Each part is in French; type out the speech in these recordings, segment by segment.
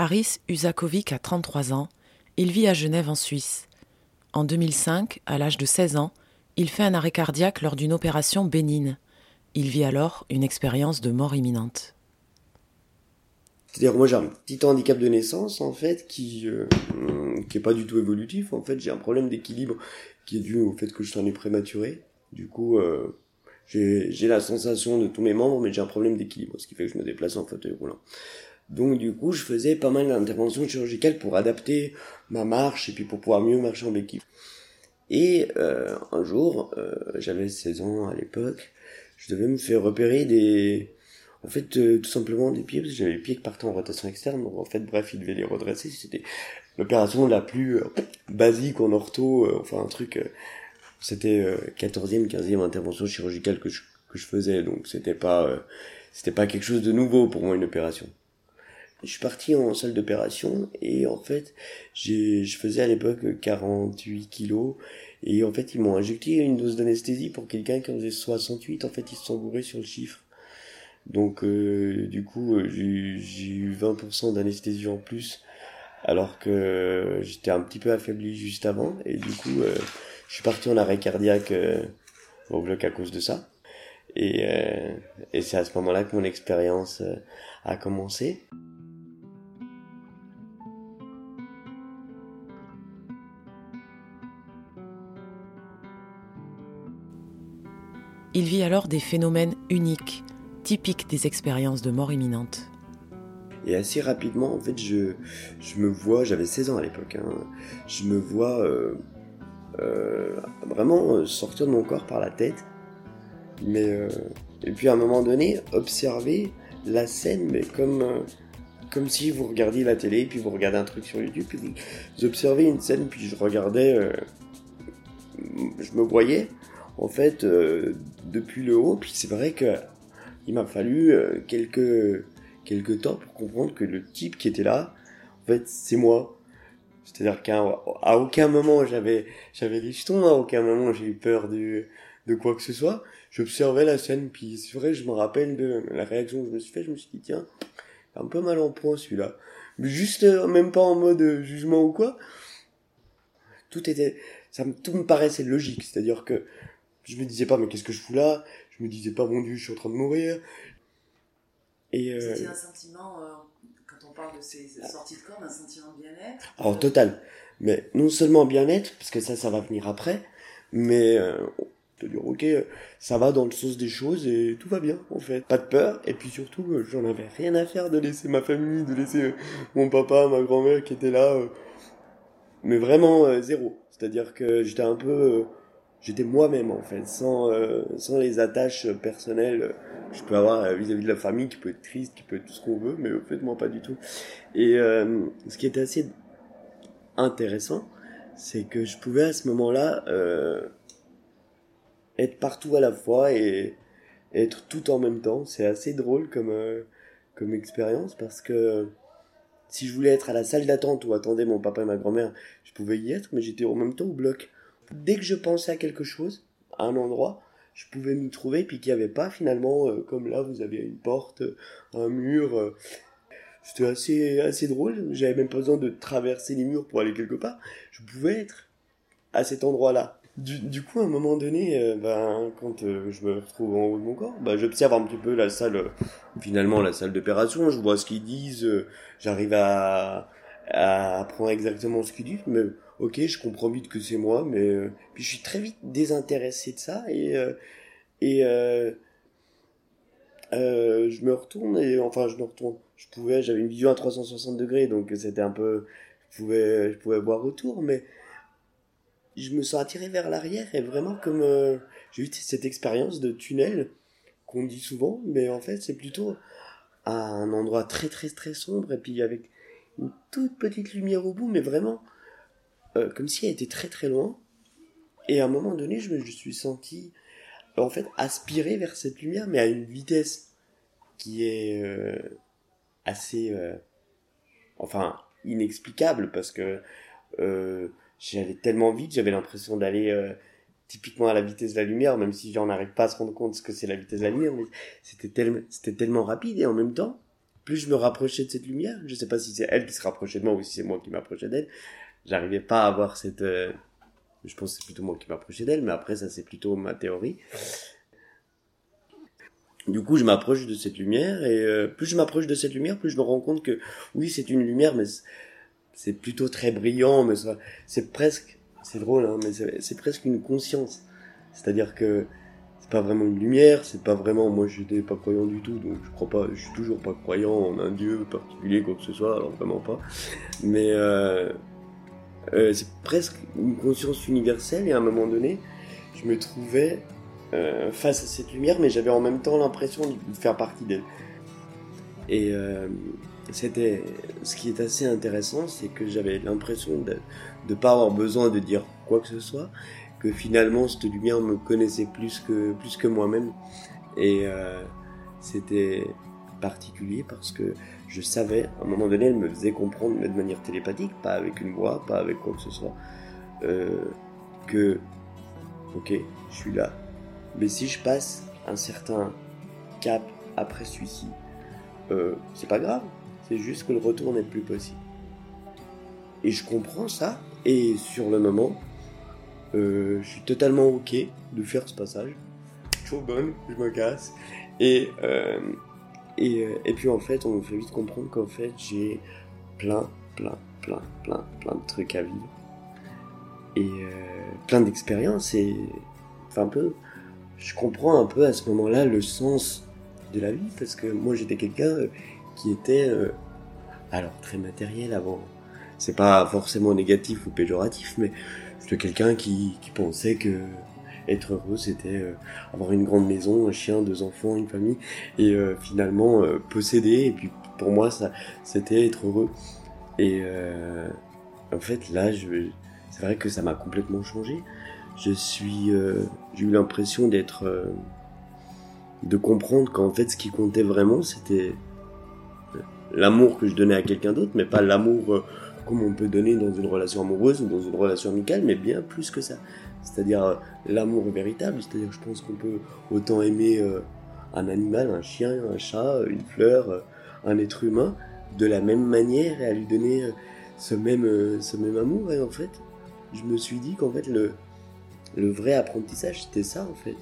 Haris Usakovic a 33 ans. Il vit à Genève en Suisse. En 2005, à l'âge de 16 ans, il fait un arrêt cardiaque lors d'une opération bénigne. Il vit alors une expérience de mort imminente. C'est-à-dire moi j'ai un petit handicap de naissance en fait qui euh, qui est pas du tout évolutif en fait j'ai un problème d'équilibre qui est dû au fait que je suis né prématuré. Du coup euh, j'ai la sensation de tous mes membres mais j'ai un problème d'équilibre ce qui fait que je me déplace en fauteuil roulant. Donc du coup, je faisais pas mal d'interventions chirurgicales pour adapter ma marche et puis pour pouvoir mieux marcher en béquille. Et euh, un jour, euh, j'avais 16 ans à l'époque, je devais me faire repérer des... En fait, euh, tout simplement des pieds, parce que j'avais les pieds qui partaient en rotation externe, en fait, bref, il devait les redresser. C'était l'opération la plus euh, basique en ortho, euh, enfin un truc... c'était 14e, 15e intervention chirurgicale que je, que je faisais, donc c'était pas... c'était pas quelque chose de nouveau pour moi, une opération. Je suis parti en salle d'opération et en fait, je faisais à l'époque 48 kilos et en fait, ils m'ont injecté une dose d'anesthésie pour quelqu'un qui en faisait 68. En fait, ils se sont bourrés sur le chiffre. Donc, euh, du coup, euh, j'ai, eu 20% d'anesthésie en plus alors que j'étais un petit peu affaibli juste avant et du coup, euh, je suis parti en arrêt cardiaque au bloc à cause de ça. Et, et c'est à ce moment-là que mon expérience a commencé. Il vit alors des phénomènes uniques, typiques des expériences de mort imminente. Et assez rapidement, en fait, je, je me vois, j'avais 16 ans à l'époque, hein, je me vois euh, euh, vraiment sortir de mon corps par la tête. Mais, euh, et puis à un moment donné, observer la scène, mais comme, comme si vous regardiez la télé, puis vous regardez un truc sur YouTube, puis vous observez une scène, puis je regardais, je me voyais en fait, euh, depuis le haut. Puis c'est vrai que il m'a fallu euh, quelques, quelques temps pour comprendre que le type qui était là, en fait, c'est moi. C'est-à-dire qu'à aucun moment j'avais j'avais des jetons, à aucun moment j'ai eu peur de, de quoi que ce soit. J'observais la scène, puis c'est vrai, je me rappelle de la réaction que je me suis fait, je me suis dit, tiens, un peu mal en point celui-là. Mais juste, euh, même pas en mode jugement ou quoi. Tout était, ça me, tout me paraissait logique. C'est-à-dire que je me disais pas, mais qu'est-ce que je fous là? Je me disais pas, mon dieu, je suis en train de mourir. Et euh... C'était un sentiment, euh, quand on parle de ces sorties de corps, un sentiment de bien-être? Alors, total. Mais non seulement bien-être, parce que ça, ça va venir après, mais euh, te dire, ok, ça va dans le sens des choses et tout va bien, en fait. Pas de peur, et puis surtout, euh, j'en avais rien à faire de laisser ma famille, de laisser euh, mon papa, ma grand-mère qui étaient là, mais vraiment zéro. C'est-à-dire que j'étais un peu j'étais moi-même en fait, sans, euh, sans les attaches personnelles que je peux avoir vis-à-vis de la famille, qui peut être triste, qui peut être tout ce qu'on veut, mais au fait moi pas du tout. Et euh, ce qui était assez intéressant, c'est que je pouvais à ce moment-là euh, être partout à la fois et être tout en même temps. C'est assez drôle comme, comme expérience parce que si je voulais être à la salle d'attente où attendaient mon papa et ma grand-mère, je pouvais y être, mais j'étais en même temps au bloc dès que je pensais à quelque chose, à un endroit, je pouvais m'y trouver, puis qu'il n'y avait pas finalement, euh, comme là, vous avez une porte, un mur. Euh, c'était assez, assez drôle. J'avais même pas besoin de traverser les murs pour aller quelque part. Je pouvais être à cet endroit-là. Du, coup, à un moment donné, euh, ben, quand je me retrouve en haut de mon corps, ben, j'observe un petit peu la salle, finalement la salle d'opération, je vois ce qu'ils disent, j'arrive à, à apprendre exactement ce qu'ils disent, mais ok, je comprends vite que c'est moi, mais euh, puis je suis très vite désintéressé de ça et euh, et euh, je me retourne et enfin je me retourne. Je pouvais, j'avais une vision à 360 degrés, donc c'était un peu, je pouvais, je pouvais voir autour, mais je me sens attiré vers l'arrière et vraiment comme j'ai eu cette expérience de tunnel qu'on dit souvent, mais en fait c'est plutôt à un endroit très très très sombre et puis avec une toute petite lumière au bout, mais vraiment euh, comme si elle était très très loin. Et à un moment donné, je me suis senti en fait aspiré vers cette lumière, mais à une vitesse qui est euh, assez, euh, enfin, inexplicable parce que j'allais tellement vite, j'avais l'impression d'aller typiquement à la vitesse de la lumière, même si j'en arrive pas à se rendre compte ce que c'est la vitesse de la lumière, mais c'était tellement, c'était tellement rapide et en même temps, plus je me rapprochais de cette lumière. Je sais pas si c'est elle qui se rapprochait de moi ou si c'est moi qui m'approchais d'elle. J'arrivais pas à avoir cette. Euh, je pense que c'est plutôt moi qui m'approchais d'elle, mais après ça c'est plutôt ma théorie. Du coup, je m'approche de cette lumière et euh, plus je m'approche de cette lumière, plus je me rends compte que oui, c'est une lumière, mais c'est plutôt très brillant, mais c'est presque, c'est drôle, hein, mais c'est presque une conscience. C'est-à-dire que c'est pas vraiment une lumière, c'est pas vraiment, moi j'étais pas croyant du tout, donc je crois pas, je suis toujours pas croyant en un dieu particulier, quoi que ce soit, alors vraiment pas. Mais euh, euh, c'est presque une conscience universelle et à un moment donné, je me trouvais euh, face à cette lumière, mais j'avais en même temps l'impression de faire partie d'elle. Et euh, c'était ce qui est assez intéressant, c'est que j'avais l'impression de ne pas avoir besoin de dire quoi que ce soit, que finalement cette lumière me connaissait plus que plus que moi-même, et c'était particulier parce que je savais, à un moment donné, elle me faisait comprendre, mais de manière télépathique, pas avec une voix, pas avec quoi que ce soit, que ok, je suis là, mais si je passe un certain cap après celui-ci, euh, c'est pas grave. C'est juste que le retour n'est plus possible. Et je comprends ça. Et sur le moment, euh, je suis totalement ok de faire ce passage. Trop bonne, je me casse. Et, euh, et, et puis en fait, on me fait vite comprendre qu'en fait, j'ai plein, plein, plein, plein, plein de trucs à vivre. Et plein d'expériences. Et enfin, un peu je comprends un peu à ce moment-là le sens de la vie parce que moi j'étais quelqu'un euh, qui était euh, alors très matériel avant. C'est pas forcément négatif ou péjoratif, mais j'étais quelqu'un qui pensait que être heureux c'était euh, avoir une grande maison, un chien, deux enfants, une famille et finalement posséder. Et puis pour moi ça c'était être heureux. Et en fait là c'est vrai que ça m'a complètement changé je suis, euh, j'ai eu l'impression d'être, euh, de comprendre qu'en fait, ce qui comptait vraiment, c'était l'amour que je donnais à quelqu'un d'autre, mais pas l'amour euh, comme on peut donner dans une relation amoureuse ou dans une relation amicale, mais bien plus que ça. C'est-à-dire l'amour véritable. C'est-à-dire, je pense qu'on peut autant aimer un animal, un chien, un chat, une fleur, un être humain, de la même manière et à lui donner ce même, ce même amour. Et en fait, je me suis dit qu'en fait, le, le vrai apprentissage, c'était ça en fait.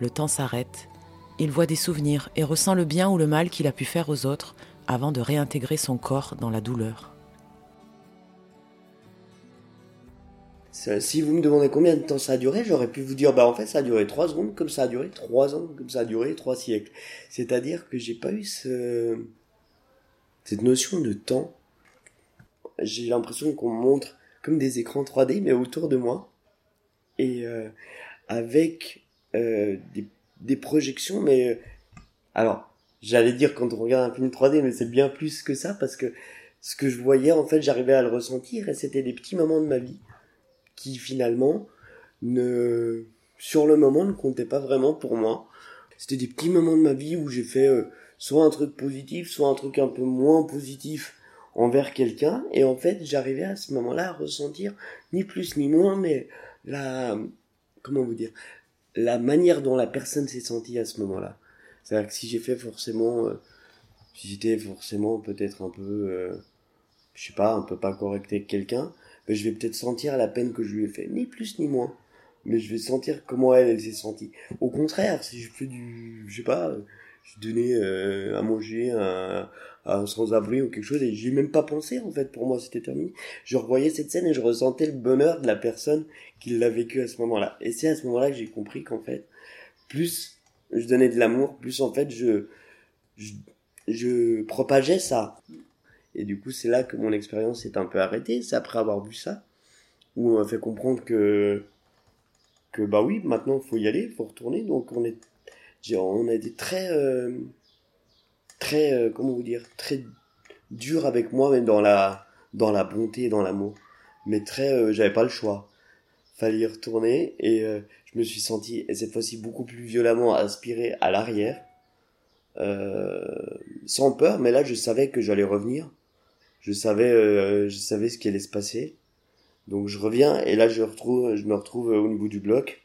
Le temps s'arrête. Il voit des souvenirs et ressent le bien ou le mal qu'il a pu faire aux autres avant de réintégrer son corps dans la douleur. Si vous me demandez combien de temps ça a duré, j'aurais pu vous dire, bah en fait ça a duré trois secondes, comme ça a duré trois ans, comme ça a duré trois siècles. C'est-à-dire que j'ai pas eu ce... cette notion de temps j'ai l'impression qu'on montre comme des écrans 3D, mais autour de moi. Et euh, avec euh, des, des, projections, mais... Euh, alors, j'allais dire quand on regarde un film 3D, mais c'est bien plus que ça, parce que ce que je voyais, en fait, j'arrivais à le ressentir, et c'était des petits moments de ma vie qui, finalement, ne... sur le moment, ne comptaient pas vraiment pour moi. C'était des petits moments de ma vie où j'ai fait soit un truc positif, soit un truc un peu moins positif, envers quelqu'un et en fait j'arrivais à ce moment-là à ressentir ni plus ni moins mais la comment vous dire la manière dont la personne s'est sentie à ce moment-là c'est-à-dire que si j'ai fait forcément euh, si j'étais forcément peut-être un peu euh, je sais pas un peu pas correct avec quelqu'un ben, je vais peut-être sentir la peine que je lui ai fait. Ni plus ni moins. Mais je vais sentir comment elle, elle s'est sentie. Au contraire si je fais du je sais pas je donnais euh, à manger un, un sans-abri ou quelque chose et j'ai même pas pensé en fait pour moi c'était terminé. Je revoyais cette scène et je ressentais le bonheur de la personne qui l'a vécu à ce moment-là. Et c'est à ce moment-là que j'ai compris qu'en fait plus je donnais de l'amour plus en fait je, je, je propageais ça et du coup c'est là que mon expérience s'est un peu arrêtée c'est après avoir vu ça où on m'a fait comprendre que que bah oui maintenant faut y aller faut retourner donc on est on a été très, euh, très, euh, comment vous dire, très dur avec moi, même dans la, dans la bonté dans l'amour. Mais très, euh, j'avais pas le choix. Fallait y retourner et je me suis senti, et cette fois-ci beaucoup plus violemment, aspiré à l'arrière. sans peur, mais là je savais que j'allais revenir. Je savais, je savais ce qui allait se passer. Donc je reviens et là je retrouve, je me retrouve au niveau du bloc.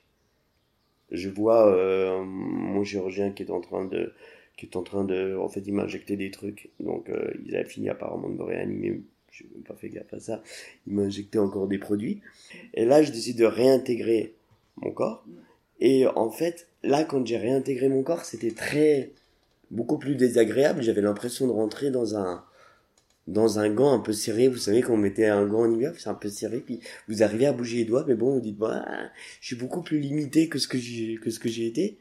Je vois euh, mon chirurgien qui est en train de qui est en train de en fait il m'a injecté des trucs. Donc euh, il a fini apparemment de me réanimer. J'ai même pas fait gaffe à ça. Il m'a injecté encore des produits. Et là je décide de réintégrer mon corps. Et en fait là quand j'ai réintégré mon corps c'était très beaucoup plus désagréable. J'avais l'impression de rentrer dans un dans un gant un peu serré, vous savez quand on mettait un gant en hiver, c'est un peu serré, puis vous arrivez à bouger les doigts, mais bon, vous dites, bah, je suis beaucoup plus limité que ce que j'ai, que ce que j'ai été,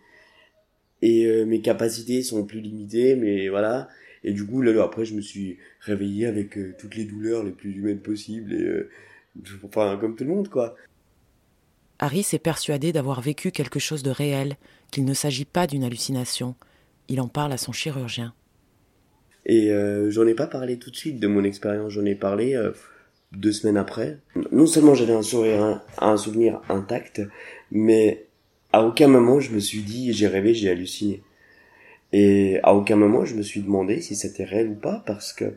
et euh, mes capacités sont plus limitées, mais voilà, et du coup, là, après, je me suis réveillé avec euh, toutes les douleurs les plus humaines possibles, et euh, enfin, comme tout le monde, quoi. Harry s'est persuadé d'avoir vécu quelque chose de réel, qu'il ne s'agit pas d'une hallucination. Il en parle à son chirurgien. Et euh, j'en ai pas parlé tout de suite de mon expérience, j'en ai parlé euh, deux semaines après. Non seulement j'avais un sourire, un, souvenir intact, mais à aucun moment je me suis dit j'ai rêvé, j'ai halluciné. Et à aucun moment je me suis demandé si c'était réel ou pas, parce que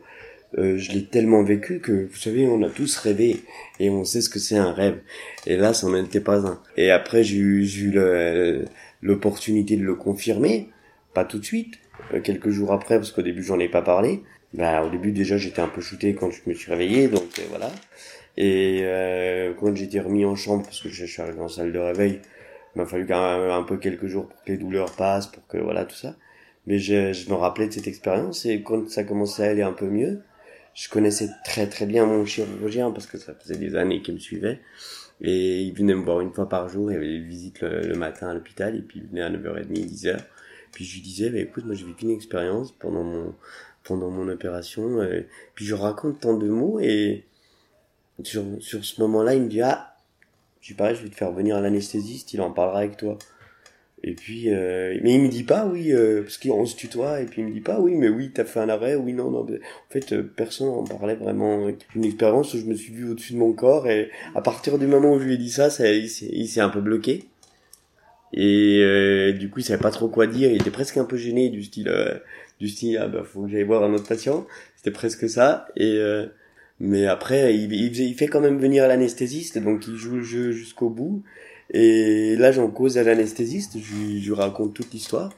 euh, je l'ai tellement vécu que, vous savez, on a tous rêvé et on sait ce que c'est un rêve. Et là, ça n'en était pas un. Et après, j'ai eu, eu l'opportunité de le confirmer, pas tout de suite, quelques jours après, parce qu'au début j'en ai pas parlé. Bah, au début déjà j'étais un peu shooté quand je me suis réveillé, donc euh, voilà. Et euh, quand j'étais remis en chambre, parce que je suis arrivé en salle de réveil, il m'a fallu quand même un peu quelques jours pour que les douleurs passent, pour que voilà tout ça. Mais je, je me rappelais de cette expérience et quand ça commençait à aller un peu mieux, je connaissais très très bien mon chirurgien parce que ça faisait des années qu'il me suivait. Et il venait me voir une fois par jour, il y avait des visites le, le matin à l'hôpital et puis il venait à 9h30, 10h. Puis je lui disais, bah, écoute, moi j'ai vécu une expérience pendant mon, pendant mon opération. Euh, puis je raconte tant de mots et sur, sur ce moment-là, il me dit, ah, je pareil, je vais te faire venir à l'anesthésiste, il en parlera avec toi. Et puis, euh, mais il me dit pas oui, euh, parce qu'on se tutoie, et puis il me dit pas oui, mais oui, t'as fait un arrêt, oui, non, non. En fait, personne en parlait vraiment. Une expérience où je me suis vu au-dessus de mon corps, et à partir du moment où je lui ai dit ça, ça il s'est un peu bloqué. Et euh, du coup, il savait pas trop quoi dire. Il était presque un peu gêné du style, euh, du style, ah bah faut que j'aille voir un autre patient. C'était presque ça. Et euh, mais après, il, il, il, fait quand même venir l'anesthésiste, donc il joue le jeu jusqu'au bout. Et là, j'en cause à l'anesthésiste. Je, je lui raconte toute l'histoire.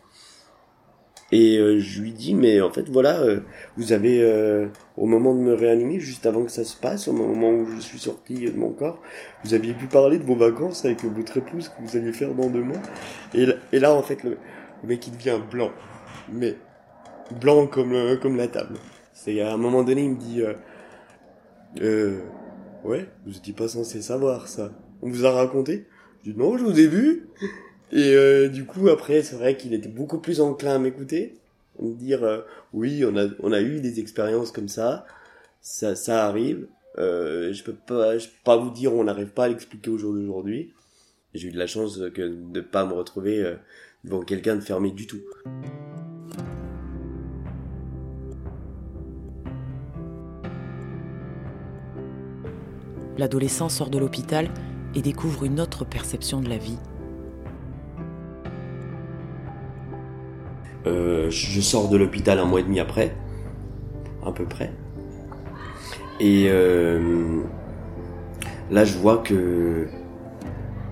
Et euh, je lui dis, mais en fait, voilà, euh, vous avez, euh, au moment de me réanimer, juste avant que ça se passe, au moment où je suis sorti de mon corps, vous aviez pu parler de vos vacances avec votre épouse que vous alliez faire dans deux mois. Et, et là, en fait, le, mec, il devient blanc. Mais blanc comme, comme la table. C'est à un moment donné, il me dit, euh, ouais, vous étiez pas censé savoir ça. On vous a raconté? Je dis, non, je vous ai vu. Et euh, du coup, après, c'est vrai qu'il était beaucoup plus enclin à m'écouter, à me dire euh, oui, on a on a eu des expériences comme ça, ça arrive. Euh, je peux pas je peux pas vous dire, on n'arrive pas à l'expliquer au jour d'aujourd'hui. J'ai eu de la chance que de pas me retrouver devant quelqu'un de fermé du tout. L'adolescent sort de l'hôpital et découvre une autre perception de la vie. Euh, je sors de l'hôpital un mois et demi après, à peu près. Et euh, là, je vois que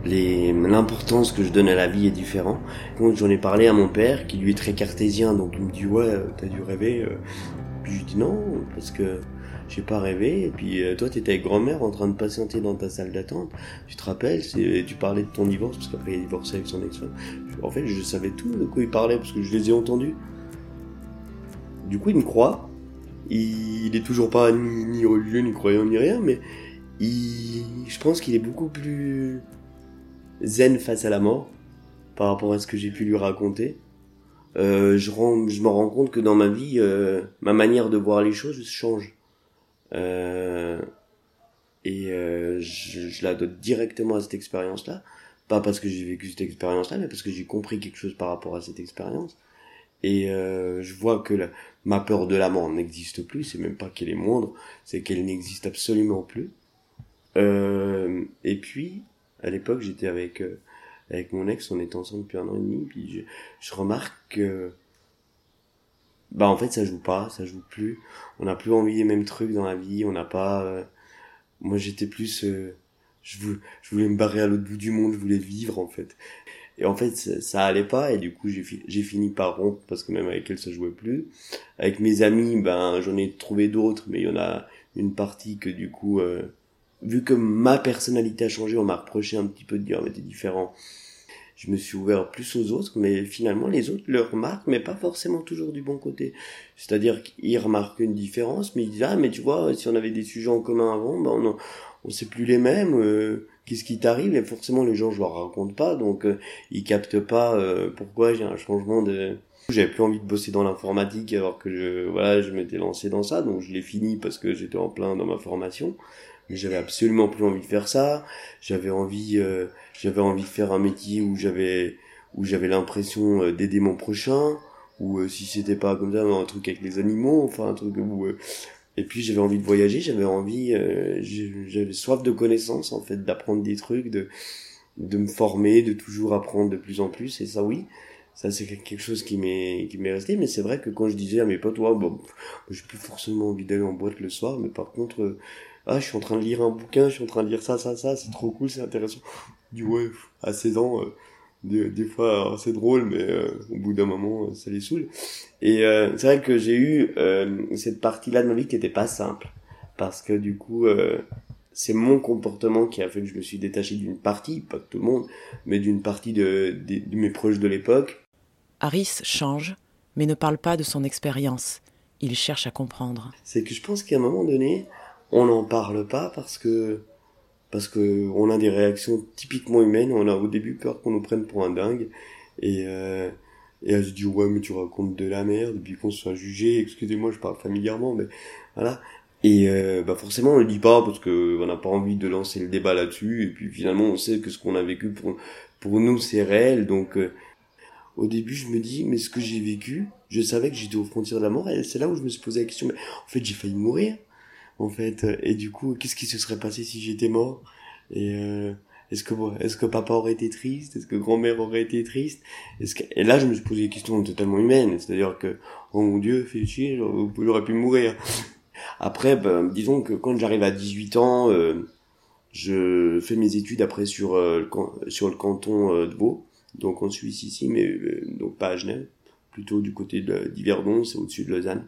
l'importance que je donne à la vie est différente. J'en ai parlé à mon père, qui lui est très cartésien, donc il me dit ouais, t'as dû rêver. Euh. Puis je dis non, parce que j'ai pas rêvé. Et puis euh, toi, t'étais avec grand-mère en train de patienter dans ta salle d'attente. Tu te rappelles, tu parlais de ton divorce parce qu'après il a divorcé avec son ex-femme. En fait, je savais tout de quoi il parlait parce que je les ai entendus. Du coup, il me croit. Il, il est toujours pas ni, ni, religieux, ni croyant, ni rien, mais il, je pense qu'il est beaucoup plus zen face à la mort par rapport à ce que j'ai pu lui raconter. Euh, je, rends, je me rends compte que dans ma vie, euh, ma manière de voir les choses change. Euh, et euh, je, je, la dois directement à cette expérience-là. Pas parce que j'ai vécu cette expérience-là, mais parce que j'ai compris quelque chose par rapport à cette expérience. Et euh, je vois que la, ma peur de la mort n'existe plus. C'est même pas qu'elle est moindre, c'est qu'elle n'existe absolument plus. Euh, et puis, à l'époque, j'étais avec euh, avec mon ex, on était ensemble depuis un an et demi. Puis je, je remarque que bah en fait ça joue pas, ça joue plus. On n'a plus envie des mêmes trucs dans la vie, on n'a pas. Euh, moi j'étais plus, euh, je, voulais, je voulais me barrer à l'autre bout du monde, je voulais vivre en fait. Et en fait, ça, allait pas, et du coup, j'ai fini par rompre, parce que même avec elle, ça jouait plus. Avec mes amis, ben, j'en ai trouvé d'autres, mais il y en a une partie que du coup, euh, vu que ma personnalité a changé, on m'a reproché un petit peu de dire, mais t'es différent. Je me suis ouvert plus aux autres, mais finalement, les autres le remarquent, mais pas forcément toujours du bon côté. C'est-à-dire qu'ils remarquent une différence, mais ils disent, ah, mais tu vois, si on avait des sujets en commun avant, ben, on, on sait plus les mêmes, euh, qu'est-ce qui t'arrive? Et forcément les gens je leur raconte pas donc euh, ils captent pas euh, pourquoi j'ai un changement de j'avais plus envie de bosser dans l'informatique alors que je voilà je m'étais lancé dans ça donc je l'ai fini parce que j'étais en plein dans ma formation mais j'avais absolument plus envie de faire ça j'avais envie euh, j'avais envie de faire un métier où j'avais où j'avais l'impression d'aider mon prochain ou si c'était pas comme ça un truc avec les animaux enfin un truc où et puis j'avais envie de voyager, j'avais envie, euh, j'avais soif de connaissances en fait, d'apprendre des trucs, de de me former, de toujours apprendre de plus en plus. Et ça, oui, ça c'est quelque chose qui m'est qui m'est resté. Mais c'est vrai que quand je disais à mes potes, ouais, bon, j'ai plus forcément envie d'aller en boîte le soir, mais par contre, euh, ah, je suis en train de lire un bouquin, je suis en train de lire ça, ça, ça, c'est trop cool, c'est intéressant. Du ouais, à 16 ans. Euh, des, des fois c'est drôle mais euh, au bout d'un moment ça les saoule et euh, c'est vrai que j'ai eu euh, cette partie là de ma vie qui était pas simple parce que du coup c'est mon comportement qui a fait que je me suis détaché d'une partie pas de tout le monde mais d'une partie de, de, de mes proches de l'époque Harris change mais ne parle pas de son expérience il cherche à comprendre c'est que je pense qu'à un moment donné on n'en parle pas parce que parce que on a des réactions typiquement humaines. On a au début peur qu'on nous prenne pour un dingue et euh, et elle se dit ouais mais tu racontes de la merde et puis qu'on soit jugé. Excusez-moi, je parle familièrement, mais voilà. Et euh, bah forcément on le dit pas parce que on n'a pas envie de lancer le débat là-dessus. Et puis finalement on sait que ce qu'on a vécu pour pour nous c'est réel. Donc euh, au début je me dis mais ce que j'ai vécu, je savais que j'étais aux frontières de la mort. Et c'est là où je me suis posé la question mais en fait j'ai failli mourir en fait. Et du coup, qu'est-ce qui se serait passé si j'étais mort? Et euh, est-ce que est-ce que papa aurait été triste? Est-ce que grand-mère aurait été triste? Est-ce que et là, je me suis posé des questions totalement humaines, c'est-à-dire que oh mon Dieu, fait chier, j'aurais pu mourir. Après, ben, disons que quand j'arrive à 18 ans, euh, je fais mes études après sur euh, le, sur le canton de Vaud, donc en Suisse ici, mais donc pas à Genève, plutôt du côté d'Yverdon, c'est au-dessus de Lausanne.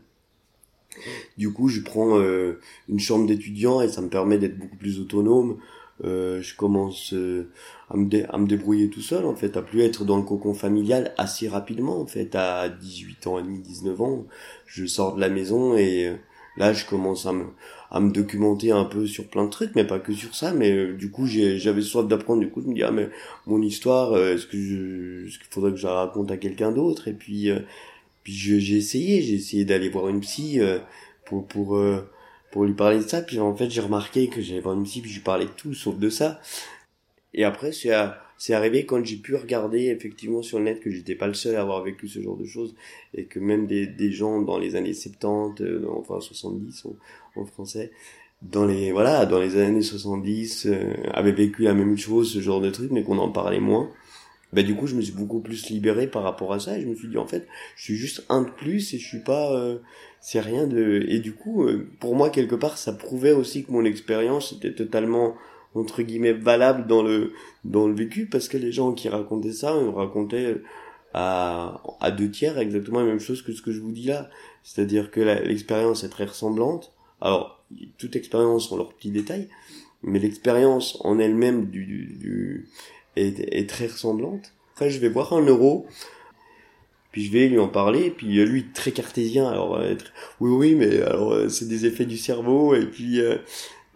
Du coup, je prends euh, une chambre d'étudiant et ça me permet d'être beaucoup plus autonome. Euh, je commence euh, à, me à me débrouiller tout seul en fait, à plus être dans le cocon familial assez rapidement en fait. À 18 ans et demi, 19 ans, je sors de la maison et là je commence à me, à me documenter un peu sur plein de trucs, mais pas que sur ça. Mais du coup, j'avais soif d'apprendre. Du coup, je me dis ah mais mon histoire, est-ce que je, est-ce qu'il faudrait que je la raconte à quelqu'un d'autre? Et puis puis j'ai essayé, j'ai essayé d'aller voir une psy euh, pour pour euh, pour lui parler de ça. Puis en fait, j'ai remarqué que j'allais voir une psy, puis je lui parlais de tout sauf de ça. Et après, c'est c'est arrivé quand j'ai pu regarder effectivement sur le net que j'étais pas le seul à avoir vécu ce genre de choses et que même des, des gens dans les années 70, euh, enfin 70 en, français, dans les voilà dans les années 70 avaient vécu la même chose, ce genre de truc, mais qu'on en parlait moins bah du coup je me suis beaucoup plus libéré par rapport à ça et je me suis dit en fait je suis juste un de plus et je suis pas euh, c'est rien de et du coup euh, pour moi quelque part ça prouvait aussi que mon expérience était totalement entre guillemets valable dans le dans le vécu parce que les gens qui racontaient ça ils racontaient à à deux tiers exactement la même chose que ce que je vous dis là. C'est-à-dire que l'expérience est très ressemblante. Alors toute expérience ont leurs petits détails mais l'expérience en elle-même du, du, du est, très ressemblante. Après, je vais voir un euro, puis je vais lui en parler, puis euh, lui très cartésien, alors euh, oui oui, mais alors euh, c'est des effets du cerveau, et puis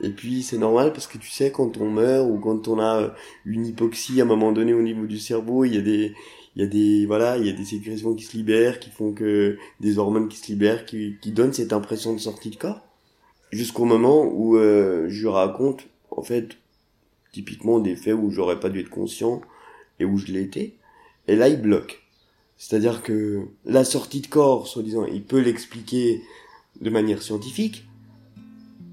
et puis c'est normal parce que tu sais quand on meurt ou quand on a une hypoxie à un moment donné au niveau du cerveau, il y a des il y a des voilà il y a des sécrétions qui se libèrent qui font que des hormones qui se libèrent qui, qui donnent cette impression de sortie de corps. Jusqu'au moment où je raconte en fait typiquement des faits où j'aurais pas dû être conscient et où je été. Et là, il bloque. C'est-à-dire que la sortie de corps, soi-disant, il peut l'expliquer de manière scientifique,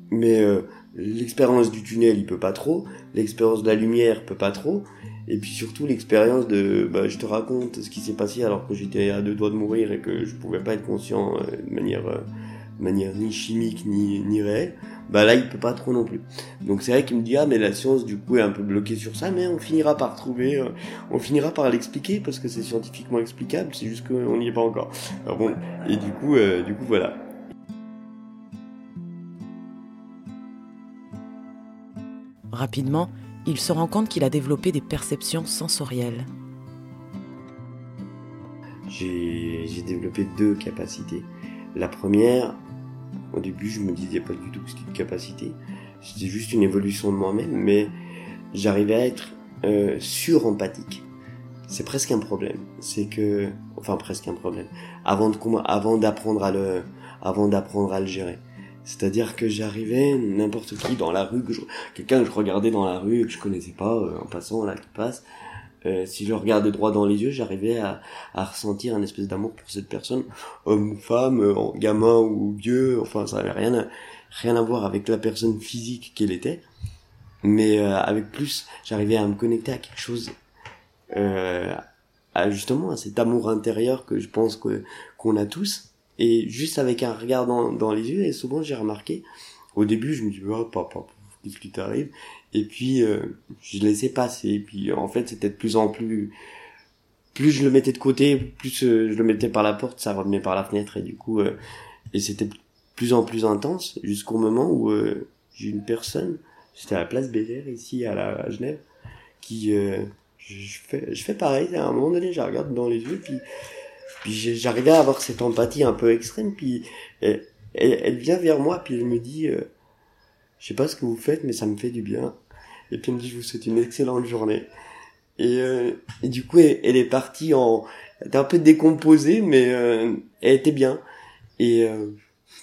mais euh, l'expérience du tunnel, il peut pas trop, l'expérience de la lumière peut pas trop, et puis surtout l'expérience de, bah, je te raconte ce qui s'est passé alors que j'étais à deux doigts de mourir et que je pouvais pas être conscient euh, de manière euh, de manière ni chimique ni, ni réelle, bah là il peut pas trop non plus. Donc c'est vrai qu'il me dit ah mais la science du coup est un peu bloquée sur ça, mais on finira par trouver, euh, on finira par l'expliquer parce que c'est scientifiquement explicable, c'est juste qu'on n'y est pas encore. Alors bon, et du coup, euh, du coup voilà. Rapidement, il se rend compte qu'il a développé des perceptions sensorielles. J'ai développé deux capacités. La première, au début, je me disais pas du tout que c'était une capacité. C'était juste une évolution de moi-même, mais j'arrivais à être euh, sur-empathique. C'est presque un problème. C'est que, enfin presque un problème. Avant de, avant d'apprendre à le, avant d'apprendre à le gérer. C'est-à-dire que j'arrivais, n'importe qui dans la rue, que quelqu'un que je regardais dans la rue que je connaissais pas, euh, en passant là qui passe, euh, si je regardais droit dans les yeux, j'arrivais à, à, ressentir un espèce d'amour pour cette personne, homme ou femme, euh, gamin ou vieux, enfin ça n'avait rien à, rien à voir avec la personne physique qu'elle était, mais avec plus, j'arrivais à me connecter à quelque chose, à justement à cet amour intérieur que je pense que qu'on a tous. Et juste avec un regard dans, les yeux, et souvent j'ai remarqué, au début je me dis, oh papa, qu'est-ce qui t'arrive? Et puis euh, je laissais passer, et puis en fait c'était de plus en plus... Plus je le mettais de côté, plus euh, je le mettais par la porte, ça revenait par la fenêtre, et du coup... Euh, et c'était de plus en plus intense, jusqu'au moment où j'ai une personne, c'était à la place Bézère, ici à, la, à Genève, qui... je, fais, je fais pareil, à un moment donné, je regarde dans les yeux, puis puis j'arrivais à avoir cette empathie un peu extrême, puis elle, elle, vient vers moi, puis elle me dit, euh, je sais pas ce que vous faites, mais ça me fait du bien. Et puis elle me dit, je vous souhaite une excellente journée. Et, euh, du coup, elle, est partie en, elle était un peu décomposée, mais euh, elle était bien. Et euh,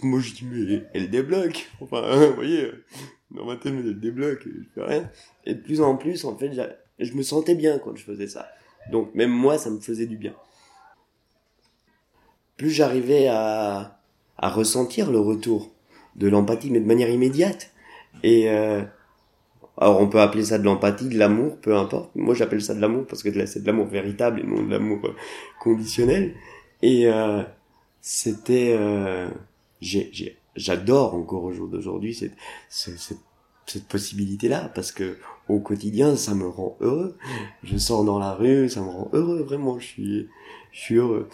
moi je dis, mais elle débloque. Enfin, vous voyez, dans ma tête, elle débloque, je fais rien. Et de plus en plus, en fait, je me sentais bien quand je faisais ça. Donc même moi, ça me faisait du bien plus j'arrivais à, à ressentir le retour de l'empathie, mais de manière immédiate. Et euh, alors on peut appeler ça de l'empathie, de l'amour, peu importe. Moi j'appelle ça de l'amour parce que c'est de l'amour véritable et non de l'amour euh, conditionnel. Et euh, c'était, euh, j'adore encore au jour d'aujourd'hui cette, cette, cette possibilité-là parce que au quotidien ça me rend heureux. Je sors dans la rue, ça me rend heureux vraiment. Je suis, je suis heureux.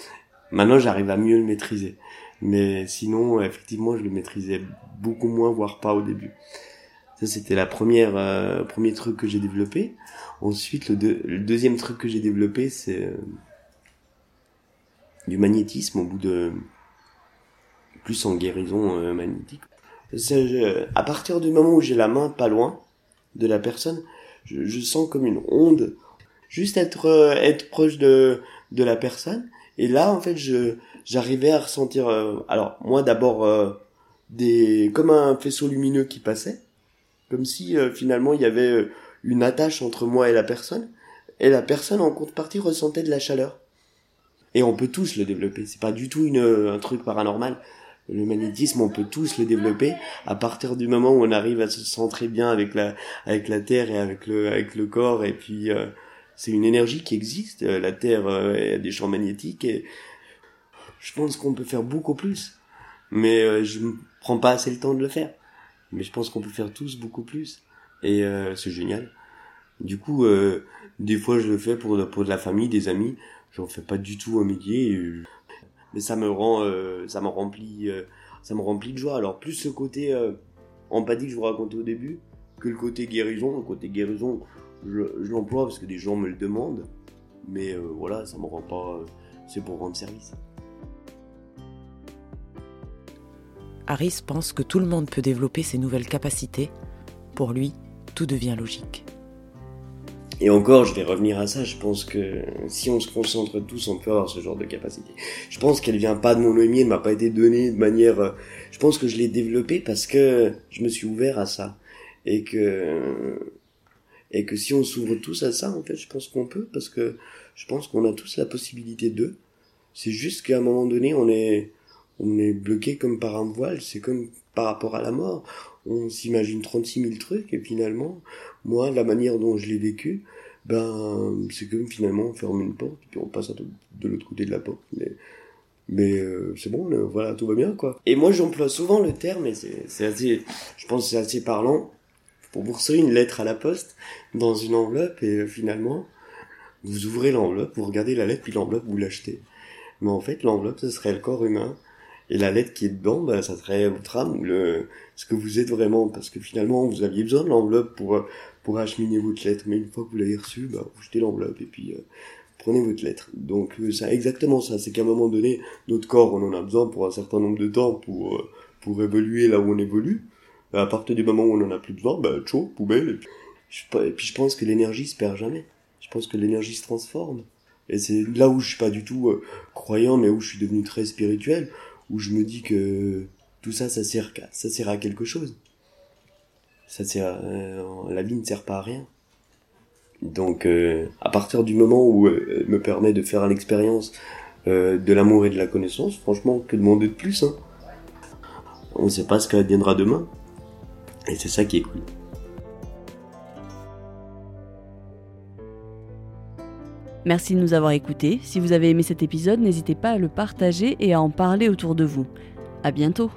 Maintenant, j'arrive à mieux le maîtriser. Mais sinon, effectivement, je le maîtrisais beaucoup moins, voire pas au début. Ça, c'était la première, euh, premier truc que j'ai développé. Ensuite, le, deuxième truc que j'ai développé, c'est euh, du magnétisme au bout de plus en guérison euh, magnétique. à partir du moment où j'ai la main pas loin de la personne, je, sens comme une onde. Juste être proche de la personne et là, en fait, je j'arrivais à ressentir. Alors moi, d'abord comme un faisceau lumineux qui passait, comme si euh, finalement il y avait une attache entre moi et la personne, et la personne en contrepartie ressentait de la chaleur. Et on peut tous le développer. C'est pas du tout une, un truc paranormal. Le magnétisme, on peut tous le développer à partir du moment où on arrive à se centrer bien avec la avec la terre et avec le avec le corps et puis c'est une énergie qui existe. Euh, la Terre euh, a des champs magnétiques et je pense qu'on peut faire beaucoup plus. Mais euh, je ne prends pas assez le temps de le faire. Mais je pense qu'on peut faire tous beaucoup plus. Et c'est génial. Du coup, des fois je le fais pour, pour de la famille, des amis. J'en fais pas du tout un métier. mais ça me rend, ça me remplit, ça me remplit de joie. Alors plus ce côté empathique que je vous racontais au début, que le côté guérison. Le côté guérison, je, l'emploie parce que des gens me le demandent, mais euh, voilà, ça me rend pas. Euh, c'est pour rendre service. Harris pense que tout le monde peut développer ses nouvelles capacités. Pour lui, tout devient logique. Et encore, je vais revenir à ça, je pense que si on se concentre tous, on peut avoir ce genre de capacité. Je pense qu'elle vient pas de mon ami, elle m'a pas été donnée de manière... Euh, je pense que je l'ai développée parce que je me suis ouvert à ça. Et que et que si on s'ouvre tous à ça, en fait, je pense qu'on peut, parce que je pense qu'on a tous la possibilité d'eux. C'est juste qu'à un moment donné, on est, on est bloqué comme par un voile, c'est comme par rapport à la mort. On s'imagine 36 000 trucs, et finalement, moi, la manière dont je l'ai vécu, ben, c'est comme finalement on ferme une porte, puis on passe de l'autre côté de la porte. Mais, mais euh, c'est bon, voilà, tout va bien, quoi. Et moi, j'emploie souvent le terme, et c'est assez, je pense que c'est assez parlant, pour recevoir une lettre à la poste, dans une enveloppe, et euh, finalement, vous ouvrez l'enveloppe, vous regardez la lettre, puis l'enveloppe, vous l'achetez. Mais en fait, l'enveloppe, ce serait le corps humain, et la lettre qui est dedans, bah, ça serait votre âme, ou le, ce que vous êtes vraiment, parce que finalement, vous aviez besoin de l'enveloppe pour, pour acheminer votre lettre, mais une fois que vous l'avez reçue, bah, vous jetez l'enveloppe, et puis, euh, prenez votre lettre. Donc euh, c'est exactement ça, c'est qu'à un moment donné, notre corps, on en a besoin pour un certain nombre de temps pour euh, pour évoluer là où on évolue. À partir du moment où on en a plus besoin, bah poubelle. Et puis, je, pense que l'énergie se perd jamais. Je pense que l'énergie se transforme. Et c'est là où je suis pas du tout euh, croyant, mais où je suis devenu très spirituel, où je me dis que tout ça, ça sert, à quelque chose. Ça sert, la vie ne sert pas à rien. Donc euh, à partir du moment où euh, elle me permet de faire l'expérience euh, de l'amour et de la connaissance, franchement, que demander de plus hein? On ne sait pas ce qu'adviendra demain. Et c'est ça qui est cool. Merci de nous avoir écoutés. Si vous avez aimé cet épisode, n'hésitez pas à le partager et à en parler autour de vous. À bientôt!